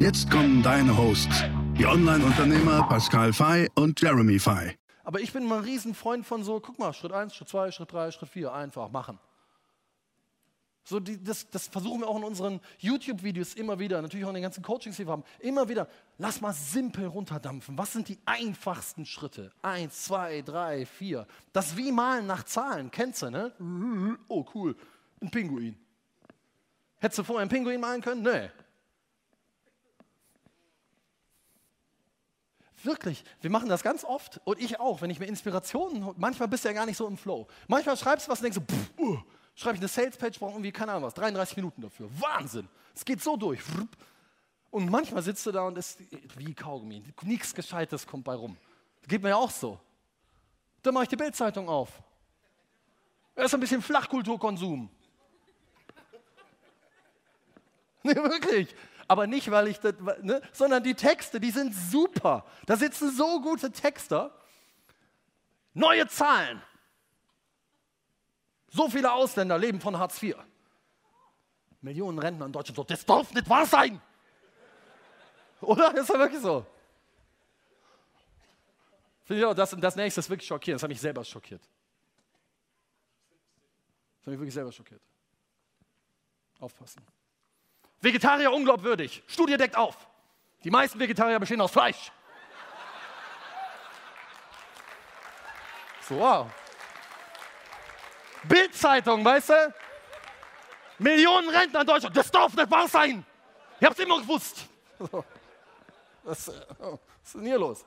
Jetzt kommen deine Hosts, die Online-Unternehmer Pascal Fay und Jeremy Fay. Aber ich bin mal ein Riesenfreund von so, guck mal, Schritt 1, Schritt 2, Schritt 3, Schritt 4, einfach machen. So die, das, das, versuchen wir auch in unseren YouTube-Videos immer wieder, natürlich auch in den ganzen Coachings, die wir haben, immer wieder, lass mal simpel runterdampfen. Was sind die einfachsten Schritte? Eins, zwei, drei, vier. Das wie malen nach Zahlen, kennst du, ne? Oh, cool, ein Pinguin. Hättest du vorher einen Pinguin malen können? Nee. Wirklich, wir machen das ganz oft und ich auch, wenn ich mir Inspirationen, manchmal bist du ja gar nicht so im Flow. Manchmal schreibst du was und denkst so, pff, uh, schreibe ich eine Sales-Page, brauche irgendwie, keine Ahnung was, 33 Minuten dafür. Wahnsinn! Es geht so durch. Und manchmal sitzt du da und ist wie Kaugummi. Nichts Gescheites kommt bei rum. Das geht mir ja auch so. Dann mache ich die Bildzeitung auf. Erst ein bisschen Flachkulturkonsum. Nee, wirklich aber nicht, weil ich das, ne, sondern die Texte, die sind super. Da sitzen so gute Texter. Neue Zahlen. So viele Ausländer leben von Hartz IV. Millionen Rentner in Deutschland. So, das darf nicht wahr sein. Oder? Ist das wirklich so? Das, das nächste ist wirklich schockierend. Das hat mich selber schockiert. Das hat mich wirklich selber schockiert. Aufpassen. Vegetarier unglaubwürdig. Studie deckt auf. Die meisten Vegetarier bestehen aus Fleisch. So, wow. Bildzeitung, weißt du? Millionen Rentner in Deutschland. Das darf nicht wahr sein. Ich hab's immer gewusst. Was, was ist denn hier los?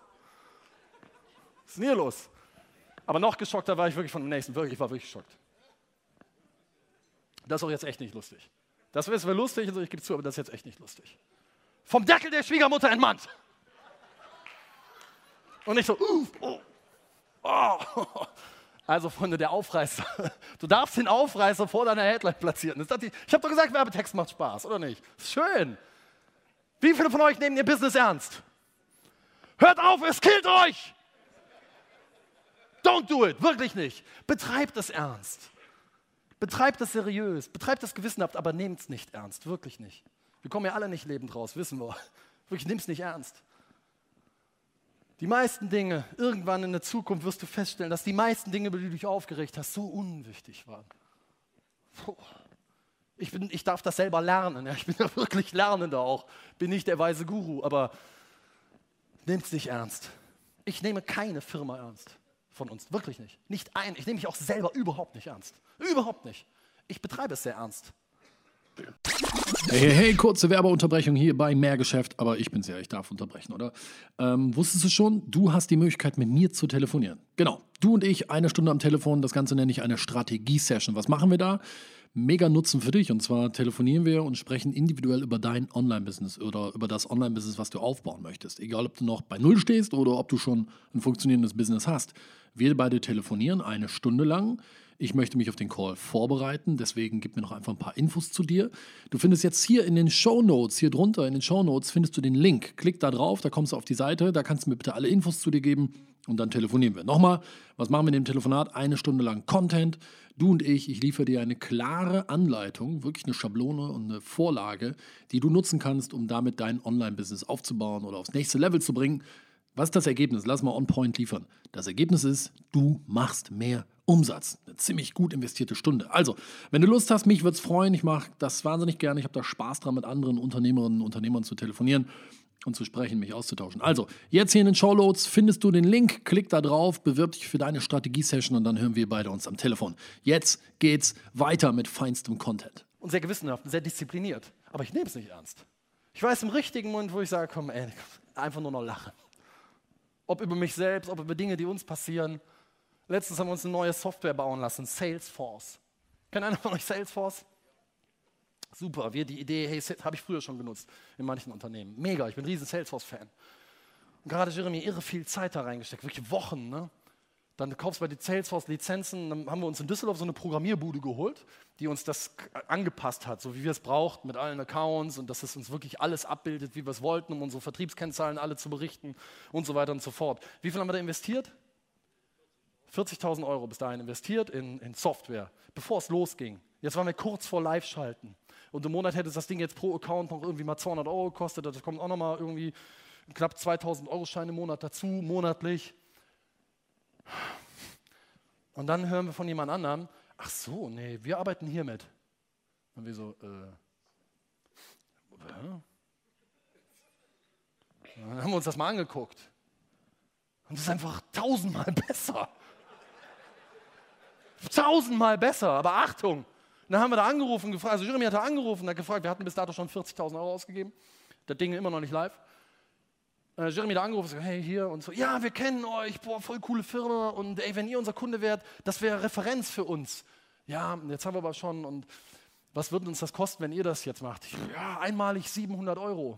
Was ist denn hier los? Aber noch geschockter war ich wirklich von dem nächsten. Wirklich, ich war wirklich geschockt. Das ist auch jetzt echt nicht lustig. Das wäre lustig, also ich gebe zu, aber das ist jetzt echt nicht lustig. Vom Deckel der Schwiegermutter entmannt. Und nicht so, uh, oh, oh. Also Freunde, der Aufreißer. Du darfst den Aufreißer vor deiner Headline platzieren. ich habe doch gesagt, Werbetext macht Spaß, oder nicht? schön. Wie viele von euch nehmen ihr Business ernst? Hört auf, es killt euch! Don't do it, wirklich nicht. Betreibt es ernst. Betreibt das seriös, betreibt das gewissenhaft, aber nehmt es nicht ernst, wirklich nicht. Wir kommen ja alle nicht lebend raus, wissen wir. Wirklich, nimm es nicht ernst. Die meisten Dinge, irgendwann in der Zukunft wirst du feststellen, dass die meisten Dinge, über die du dich aufgeregt hast, so unwichtig waren. Ich, bin, ich darf das selber lernen. Ja. Ich bin ja wirklich Lernender auch. Bin nicht der weise Guru, aber nimm es nicht ernst. Ich nehme keine Firma ernst von uns. Wirklich nicht. Nicht ein. Ich nehme mich auch selber überhaupt nicht ernst. Überhaupt nicht. Ich betreibe es sehr ernst. Hey, hey, kurze Werbeunterbrechung hier bei Mehrgeschäft, aber ich bin's ja, ich darf unterbrechen, oder? Ähm, wusstest du schon, du hast die Möglichkeit, mit mir zu telefonieren. Genau, du und ich, eine Stunde am Telefon, das Ganze nenne ich eine Strategie-Session. Was machen wir da? Mega Nutzen für dich und zwar telefonieren wir und sprechen individuell über dein Online-Business oder über das Online-Business, was du aufbauen möchtest. Egal, ob du noch bei Null stehst oder ob du schon ein funktionierendes Business hast. Wir beide telefonieren eine Stunde lang ich möchte mich auf den Call vorbereiten, deswegen gib mir noch einfach ein paar Infos zu dir. Du findest jetzt hier in den Show Notes, hier drunter in den Show Notes, findest du den Link. Klick da drauf, da kommst du auf die Seite, da kannst du mir bitte alle Infos zu dir geben und dann telefonieren wir. Nochmal, was machen wir in dem Telefonat? Eine Stunde lang Content. Du und ich, ich liefere dir eine klare Anleitung, wirklich eine Schablone und eine Vorlage, die du nutzen kannst, um damit dein Online-Business aufzubauen oder aufs nächste Level zu bringen. Was ist das Ergebnis? Lass mal on point liefern. Das Ergebnis ist, du machst mehr Umsatz. Eine ziemlich gut investierte Stunde. Also, wenn du Lust hast, mich würde es freuen. Ich mache das wahnsinnig gerne. Ich habe da Spaß dran, mit anderen Unternehmerinnen und Unternehmern zu telefonieren und zu sprechen, mich auszutauschen. Also, jetzt hier in den Showloads findest du den Link, klick da drauf, bewirb dich für deine Strategie-Session und dann hören wir beide uns am Telefon. Jetzt geht's weiter mit feinstem Content. Und sehr gewissenhaft und sehr diszipliniert. Aber ich nehme es nicht ernst. Ich weiß im richtigen Moment, wo ich sage, komm, ey, einfach nur noch lachen. Ob über mich selbst, ob über Dinge, die uns passieren. Letztens haben wir uns eine neue Software bauen lassen, Salesforce. Kennt einer von euch Salesforce? Super, wir die Idee, hey, habe ich früher schon genutzt in manchen Unternehmen. Mega, ich bin ein riesen Salesforce-Fan. Und gerade Jeremy irre viel Zeit da reingesteckt, wirklich Wochen. Ne? Dann kaufst du bei den Salesforce-Lizenzen, dann haben wir uns in Düsseldorf so eine Programmierbude geholt, die uns das angepasst hat, so wie wir es brauchten, mit allen Accounts und dass es uns wirklich alles abbildet, wie wir es wollten, um unsere Vertriebskennzahlen alle zu berichten und so weiter und so fort. Wie viel haben wir da investiert? 40.000 Euro bis dahin investiert in, in Software, bevor es losging. Jetzt waren wir kurz vor Live-Schalten. Und im Monat hätte das Ding jetzt pro Account noch irgendwie mal 200 Euro gekostet. Das kommt auch nochmal irgendwie knapp 2000 Euro Scheine im Monat dazu, monatlich. Und dann hören wir von jemand anderem, ach so, nee, wir arbeiten hiermit. Und wir so, äh, dann haben wir uns das mal angeguckt. Und es ist einfach tausendmal besser. Tausendmal besser, aber Achtung, dann haben wir da angerufen, gefragt, also Jeremy hat da angerufen, hat gefragt, wir hatten bis dato schon 40.000 Euro ausgegeben, das Ding immer noch nicht live. Äh, Jeremy da angerufen, so, hey, hier und so, ja, wir kennen euch, boah, voll coole Firma und ey, wenn ihr unser Kunde wärt, das wäre Referenz für uns. Ja, jetzt haben wir aber schon und was würde uns das kosten, wenn ihr das jetzt macht? Ich, ja, einmalig 700 Euro.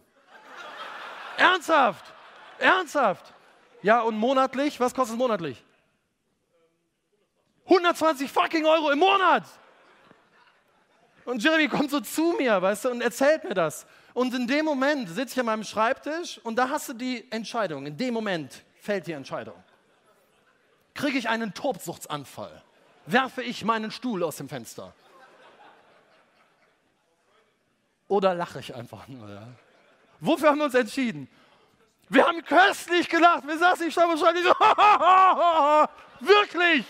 Ernsthaft? Ernsthaft? Ja, und monatlich? Was kostet es monatlich? 120 fucking Euro im Monat! Und Jeremy kommt so zu mir, weißt du, und erzählt mir das. Und in dem Moment sitze ich an meinem Schreibtisch und da hast du die Entscheidung. In dem Moment fällt die Entscheidung. Kriege ich einen Tobsuchtsanfall? Werfe ich meinen Stuhl aus dem Fenster? Oder lache ich einfach nur? Ja? Wofür haben wir uns entschieden? Wir haben köstlich gelacht. Wir saßen, ich stand wahrscheinlich so, wirklich.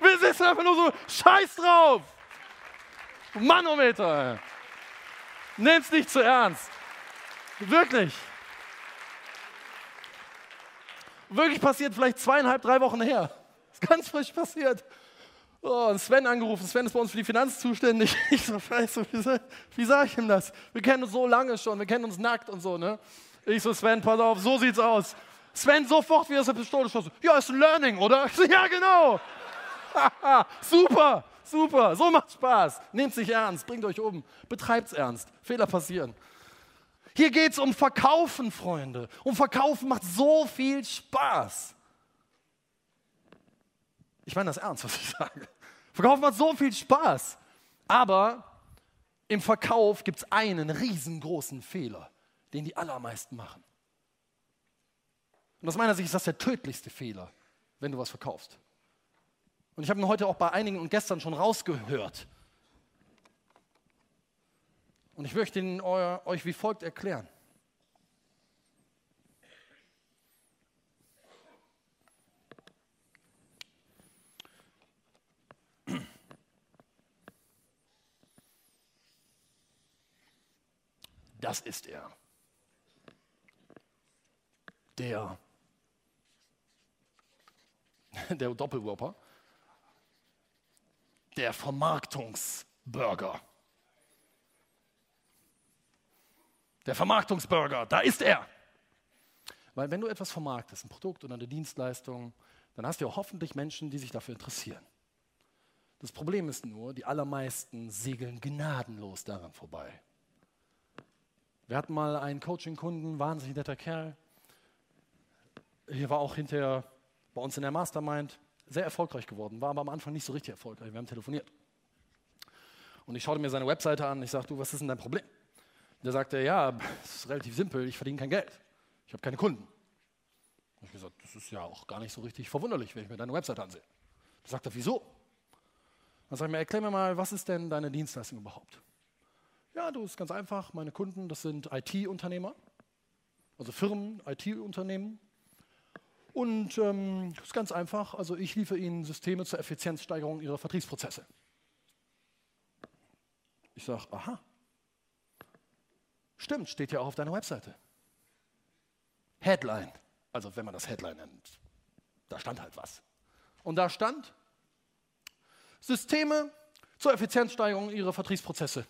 Wir sitzen einfach nur so, scheiß drauf. Manometer. Nimm's nicht zu ernst. Wirklich. Wirklich passiert vielleicht zweieinhalb, drei Wochen her. ist ganz frisch passiert. Oh, und Sven angerufen. Sven ist bei uns für die Finanzen zuständig. Ich so, scheiße, wie, sage ich ihm das? Wir kennen uns so lange schon, wir kennen uns nackt und so, ne? Ich so, Sven, pass auf, so sieht's aus. Sven sofort wie aus der Pistole schossen. Ja, ist ein Learning, oder? Ich so, ja, genau. Super. Super, so macht Spaß. Nehmt sich ernst, bringt euch um, betreibt's ernst. Fehler passieren. Hier geht es um Verkaufen, Freunde. Um Verkaufen macht so viel Spaß. Ich meine das ernst, was ich sage. Verkaufen macht so viel Spaß. Aber im Verkauf gibt es einen riesengroßen Fehler, den die allermeisten machen. Und aus meiner Sicht ist das der tödlichste Fehler, wenn du was verkaufst. Und ich habe ihn heute auch bei einigen und gestern schon rausgehört. Und ich möchte ihn euch wie folgt erklären. Das ist er. Der, der Doppelwhopper der Vermarktungsburger. Der Vermarktungsburger, da ist er. Weil wenn du etwas vermarktest, ein Produkt oder eine Dienstleistung, dann hast du ja hoffentlich Menschen, die sich dafür interessieren. Das Problem ist nur, die allermeisten segeln gnadenlos daran vorbei. Wir hatten mal einen Coaching-Kunden, wahnsinnig netter Kerl. Hier war auch hinterher bei uns in der Mastermind sehr erfolgreich geworden, war aber am Anfang nicht so richtig erfolgreich. Wir haben telefoniert. Und ich schaute mir seine Webseite an. Ich sagte, du, was ist denn dein Problem? Und er sagte, ja, es ist relativ simpel. Ich verdiene kein Geld. Ich habe keine Kunden. Und ich gesagt, das ist ja auch gar nicht so richtig verwunderlich, wenn ich mir deine Webseite ansehe. Da sagt er, wieso? Dann sage ich mir, erklär mir mal, was ist denn deine Dienstleistung überhaupt? Ja, du, ist ganz einfach. Meine Kunden, das sind IT-Unternehmer, also Firmen, IT-Unternehmen, und ähm, ist ganz einfach. Also ich liefere Ihnen Systeme zur Effizienzsteigerung Ihrer Vertriebsprozesse. Ich sage, aha. Stimmt, steht ja auch auf deiner Webseite. Headline. Also wenn man das Headline nennt, da stand halt was. Und da stand Systeme zur Effizienzsteigerung Ihrer Vertriebsprozesse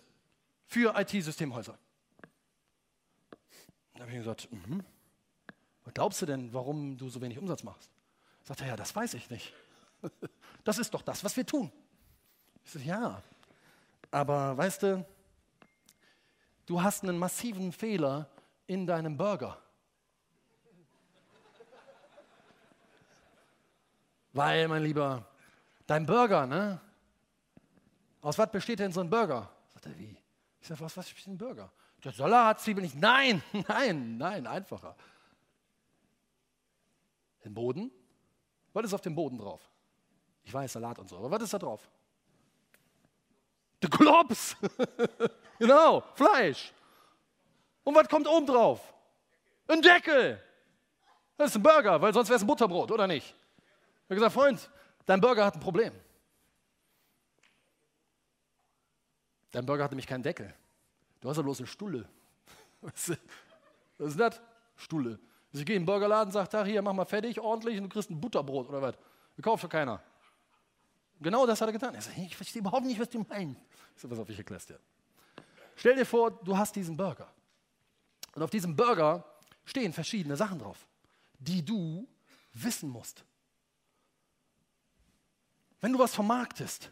für IT-Systemhäuser. Da habe ich gesagt, mhm. Was glaubst du denn, warum du so wenig Umsatz machst? Sagt er, ja, das weiß ich nicht. Das ist doch das, was wir tun. Ich sage, ja, aber weißt du, du hast einen massiven Fehler in deinem Burger. Weil, mein Lieber, dein Burger, ne? Aus was besteht denn so ein Burger? Sagt er, wie? Ich sage, was, was besteht ein Burger? Der Salat, Zwiebeln nicht. Nein, nein, nein, einfacher. Den Boden? Was ist auf dem Boden drauf? Ich weiß, Salat und so, aber was ist da drauf? Der Klops. genau, Fleisch. Und was kommt oben drauf? Ein Deckel. Das ist ein Burger, weil sonst wäre es ein Butterbrot, oder nicht? Ich habe gesagt, Freund, dein Burger hat ein Problem. Dein Burger hat nämlich keinen Deckel. Du hast ja bloß eine Stulle. Was ist das? Stulle. Also ich gehe in den Burgerladen und sage, hier, mach mal fertig, ordentlich und du kriegst ein Butterbrot oder was. Das kauft ja keiner. Genau das hat er getan. Er sagt, ich verstehe überhaupt nicht, was du meinst. Ich sage, pass auf, ich erkläre dir. Stell dir vor, du hast diesen Burger. Und auf diesem Burger stehen verschiedene Sachen drauf, die du wissen musst. Wenn du was vermarktest,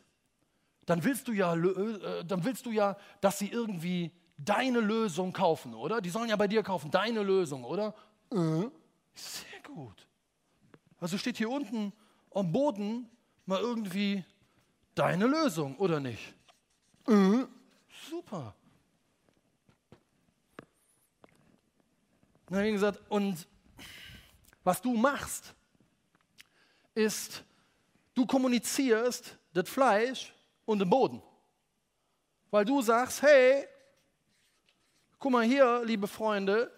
dann willst du ja, äh, dann willst du ja, dass sie irgendwie deine Lösung kaufen, oder? Die sollen ja bei dir kaufen, deine Lösung, oder? Äh, sehr gut. Also steht hier unten am Boden mal irgendwie deine Lösung, oder nicht? Äh, super. Dann habe ich gesagt, und was du machst, ist, du kommunizierst das Fleisch und den Boden. Weil du sagst, hey, guck mal hier, liebe Freunde,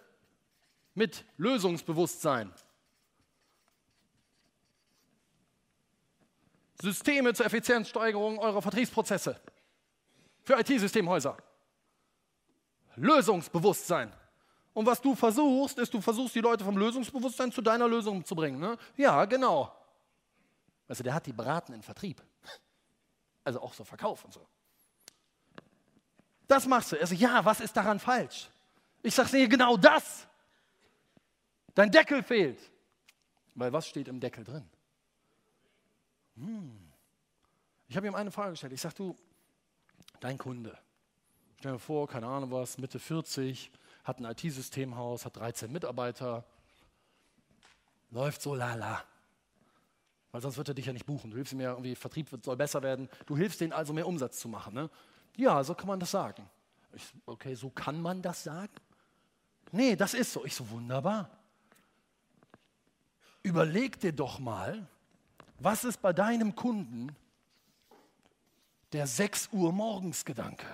mit Lösungsbewusstsein. Systeme zur Effizienzsteigerung eurer Vertriebsprozesse für IT-Systemhäuser. Lösungsbewusstsein. Und was du versuchst, ist, du versuchst die Leute vom Lösungsbewusstsein zu deiner Lösung zu bringen. Ne? Ja, genau. Also der hat die beraten in Vertrieb. Also auch so Verkauf und so. Das machst du. Also ja, was ist daran falsch? Ich sage dir genau das. Dein Deckel fehlt. Weil was steht im Deckel drin? Hm. Ich habe ihm eine Frage gestellt. Ich sage, du, dein Kunde, stell dir vor, keine Ahnung was, Mitte 40, hat ein IT-Systemhaus, hat 13 Mitarbeiter, läuft so lala. Weil sonst wird er dich ja nicht buchen. Du hilfst ihm ja irgendwie, Vertrieb soll besser werden. Du hilfst denen also mehr Umsatz zu machen. Ne? Ja, so kann man das sagen. Ich, okay, so kann man das sagen? Nee, das ist so. Ich so, wunderbar. Überleg dir doch mal, was ist bei deinem Kunden der 6 Uhr morgens Gedanke?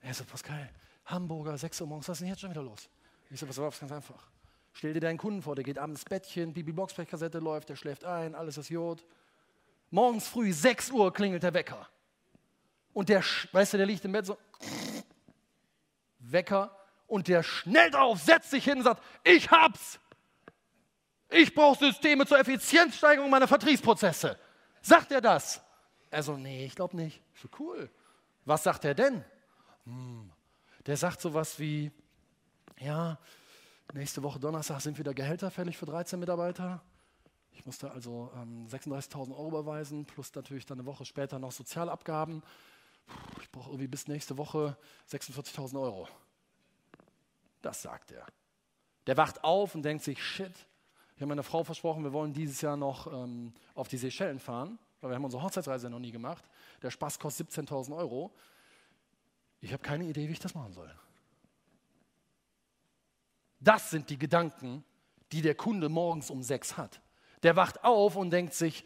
Er so, Pascal, Hamburger, 6 Uhr morgens, was ist denn jetzt schon wieder los? Ich so, pass auf, ist ganz einfach. Stell dir deinen Kunden vor, der geht abends ins Bettchen, Bibi Blocksprechkassette läuft, der schläft ein, alles ist Jod. Morgens früh, 6 Uhr klingelt der Wecker. Und der, weißt du, der liegt im Bett so, Wecker, und der schnellt auf, setzt sich hin und sagt, ich hab's. Ich brauche Systeme zur Effizienzsteigerung meiner Vertriebsprozesse. Sagt er das? Er so, nee, ich glaube nicht. So cool. Was sagt er denn? Hm. Der sagt sowas wie, ja, Nächste Woche Donnerstag sind wieder Gehälter fällig für 13 Mitarbeiter. Ich musste also ähm, 36.000 Euro überweisen, plus natürlich dann eine Woche später noch Sozialabgaben. Ich brauche irgendwie bis nächste Woche 46.000 Euro. Das sagt er. Der wacht auf und denkt sich, shit, habe meiner Frau versprochen, wir wollen dieses Jahr noch ähm, auf die Seychellen fahren, weil wir haben unsere Hochzeitsreise noch nie gemacht. Der Spaß kostet 17.000 Euro. Ich habe keine Idee, wie ich das machen soll. Das sind die Gedanken, die der Kunde morgens um sechs hat. Der wacht auf und denkt sich,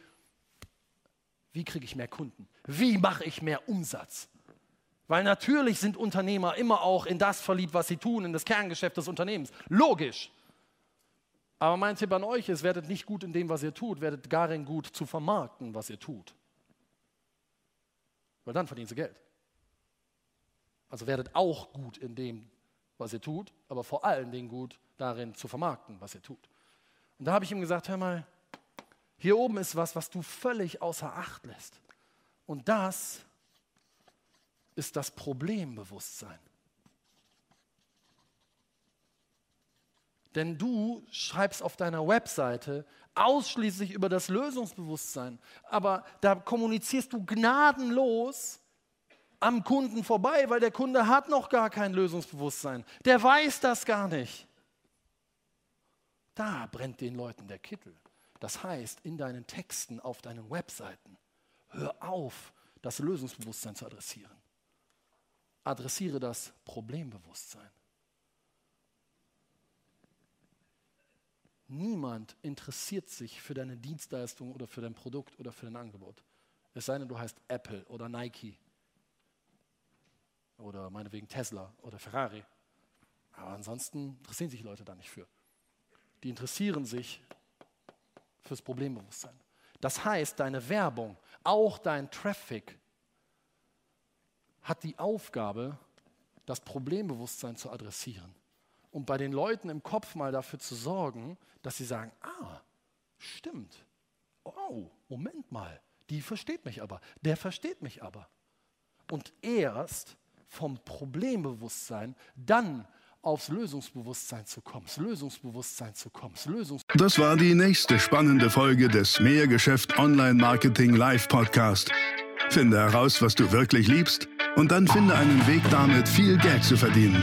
wie kriege ich mehr Kunden? Wie mache ich mehr Umsatz? Weil natürlich sind Unternehmer immer auch in das verliebt, was sie tun, in das Kerngeschäft des Unternehmens. Logisch. Aber mein Tipp an euch ist, werdet nicht gut in dem, was ihr tut, werdet darin gut zu vermarkten, was ihr tut. Weil dann verdienen sie Geld. Also werdet auch gut in dem, was ihr tut, aber vor allen Dingen gut darin zu vermarkten, was ihr tut. Und da habe ich ihm gesagt, hör mal, hier oben ist was, was du völlig außer Acht lässt. Und das ist das Problembewusstsein. Denn du schreibst auf deiner Webseite ausschließlich über das Lösungsbewusstsein, aber da kommunizierst du gnadenlos am Kunden vorbei, weil der Kunde hat noch gar kein Lösungsbewusstsein. Der weiß das gar nicht. Da brennt den Leuten der Kittel. Das heißt, in deinen Texten auf deinen Webseiten, hör auf, das Lösungsbewusstsein zu adressieren. Adressiere das Problembewusstsein. Niemand interessiert sich für deine Dienstleistung oder für dein Produkt oder für dein Angebot. Es sei denn, du heißt Apple oder Nike oder meinetwegen Tesla oder Ferrari. Aber ansonsten interessieren sich Leute da nicht für. Die interessieren sich fürs Problembewusstsein. Das heißt, deine Werbung, auch dein Traffic, hat die Aufgabe, das Problembewusstsein zu adressieren. Und bei den Leuten im Kopf mal dafür zu sorgen, dass sie sagen, ah, stimmt. Oh, Moment mal, die versteht mich aber, der versteht mich aber. Und erst vom Problembewusstsein dann aufs Lösungsbewusstsein zu kommen, das Lösungsbewusstsein zu kommen, das Das war die nächste spannende Folge des Mehrgeschäft Online Marketing Live Podcast. Finde heraus, was du wirklich liebst und dann finde einen Weg damit, viel Geld zu verdienen.